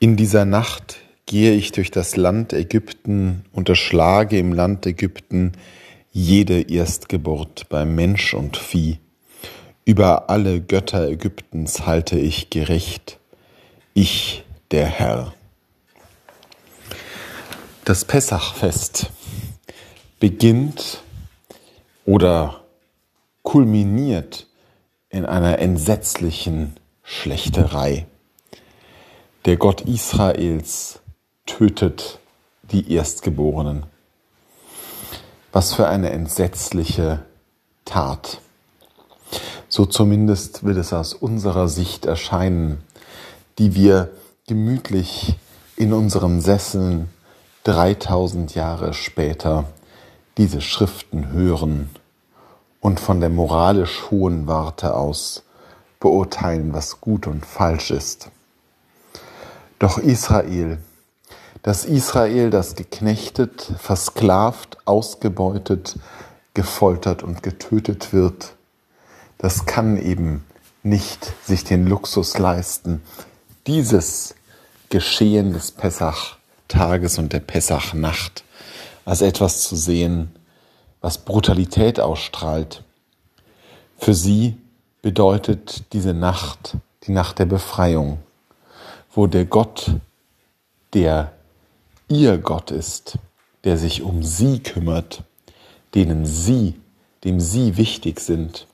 In dieser Nacht gehe ich durch das Land Ägypten und erschlage im Land Ägypten jede Erstgeburt bei Mensch und Vieh. Über alle Götter Ägyptens halte ich Gericht, ich der Herr. Das Pessachfest beginnt oder kulminiert in einer entsetzlichen Schlächterei. Der Gott Israels tötet die Erstgeborenen. Was für eine entsetzliche Tat. So zumindest will es aus unserer Sicht erscheinen, die wir gemütlich in unseren Sesseln 3000 Jahre später diese Schriften hören und von der moralisch hohen Warte aus beurteilen, was gut und falsch ist. Doch Israel, das Israel, das geknechtet, versklavt, ausgebeutet, gefoltert und getötet wird, das kann eben nicht sich den Luxus leisten, dieses Geschehen des Pessach-Tages und der Pessach-Nacht als etwas zu sehen, was Brutalität ausstrahlt. Für sie bedeutet diese Nacht die Nacht der Befreiung, wo der Gott, der ihr Gott ist, der sich um sie kümmert, denen sie, dem sie wichtig sind,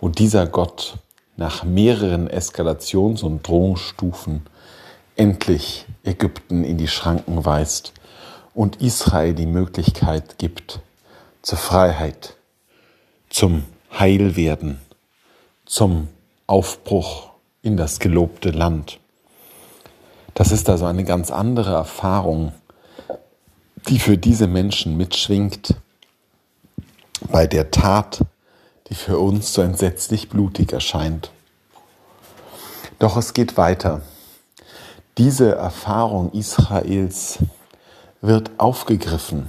wo dieser Gott nach mehreren Eskalations- und Drohungsstufen endlich Ägypten in die Schranken weist und Israel die Möglichkeit gibt zur Freiheit, zum Heilwerden, zum Aufbruch in das gelobte Land. Das ist also eine ganz andere Erfahrung, die für diese Menschen mitschwingt bei der Tat, die für uns so entsetzlich blutig erscheint. Doch es geht weiter. Diese Erfahrung Israels wird aufgegriffen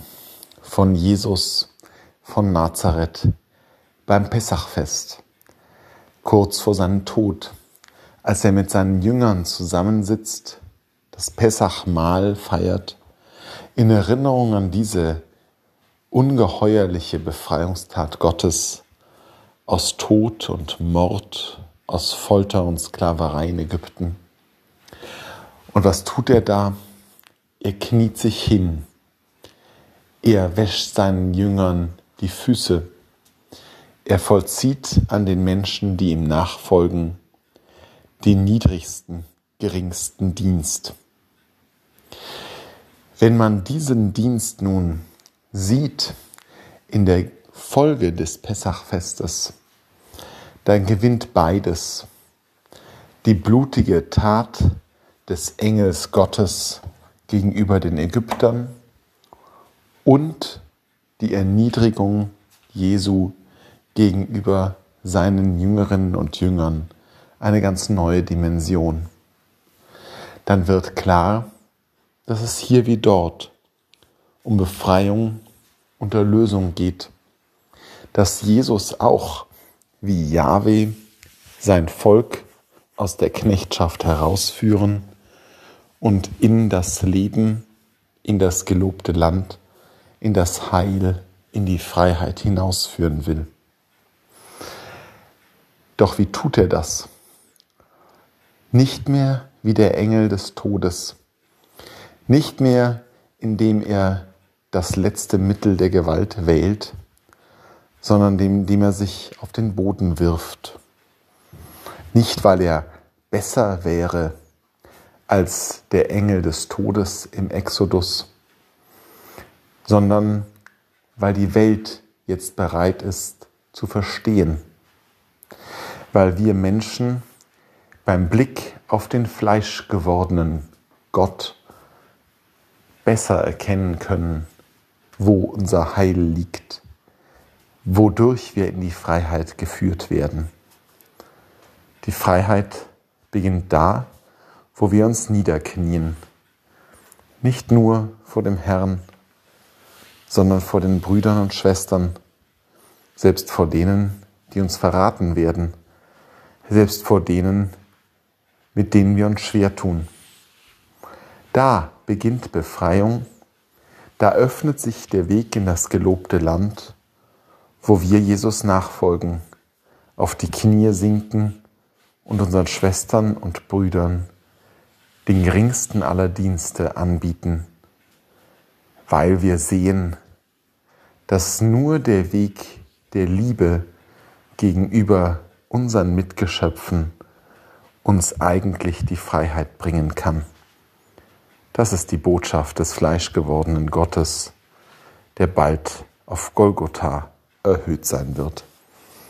von Jesus von Nazareth beim Pessachfest, kurz vor seinem Tod, als er mit seinen Jüngern zusammensitzt, das Pessachmahl feiert, in Erinnerung an diese ungeheuerliche Befreiungstat Gottes aus Tod und Mord, aus Folter und Sklaverei in Ägypten. Und was tut er da? Er kniet sich hin. Er wäscht seinen Jüngern die Füße. Er vollzieht an den Menschen, die ihm nachfolgen, den niedrigsten, geringsten Dienst. Wenn man diesen Dienst nun sieht in der Folge des Pessachfestes, dann gewinnt beides. Die blutige Tat des Engels Gottes gegenüber den Ägyptern und die Erniedrigung Jesu gegenüber seinen Jüngerinnen und Jüngern eine ganz neue Dimension. Dann wird klar, dass es hier wie dort um Befreiung und Erlösung geht, dass Jesus auch wie Yahweh sein Volk aus der Knechtschaft herausführen und in das Leben, in das gelobte Land, in das Heil, in die Freiheit hinausführen will. Doch wie tut er das? Nicht mehr wie der Engel des Todes, nicht mehr indem er das letzte Mittel der Gewalt wählt, sondern indem er sich auf den Boden wirft. Nicht, weil er besser wäre als der Engel des Todes im Exodus, sondern weil die Welt jetzt bereit ist zu verstehen, weil wir Menschen beim Blick auf den fleischgewordenen Gott besser erkennen können, wo unser Heil liegt, wodurch wir in die Freiheit geführt werden. Die Freiheit beginnt da, wo wir uns niederknien, nicht nur vor dem Herrn, sondern vor den Brüdern und Schwestern, selbst vor denen, die uns verraten werden, selbst vor denen, mit denen wir uns schwer tun. Da beginnt Befreiung, da öffnet sich der Weg in das gelobte Land, wo wir Jesus nachfolgen, auf die Knie sinken und unseren Schwestern und Brüdern den geringsten aller Dienste anbieten, weil wir sehen, dass nur der Weg der Liebe gegenüber unseren Mitgeschöpfen uns eigentlich die Freiheit bringen kann. Das ist die Botschaft des fleischgewordenen Gottes, der bald auf Golgotha erhöht sein wird.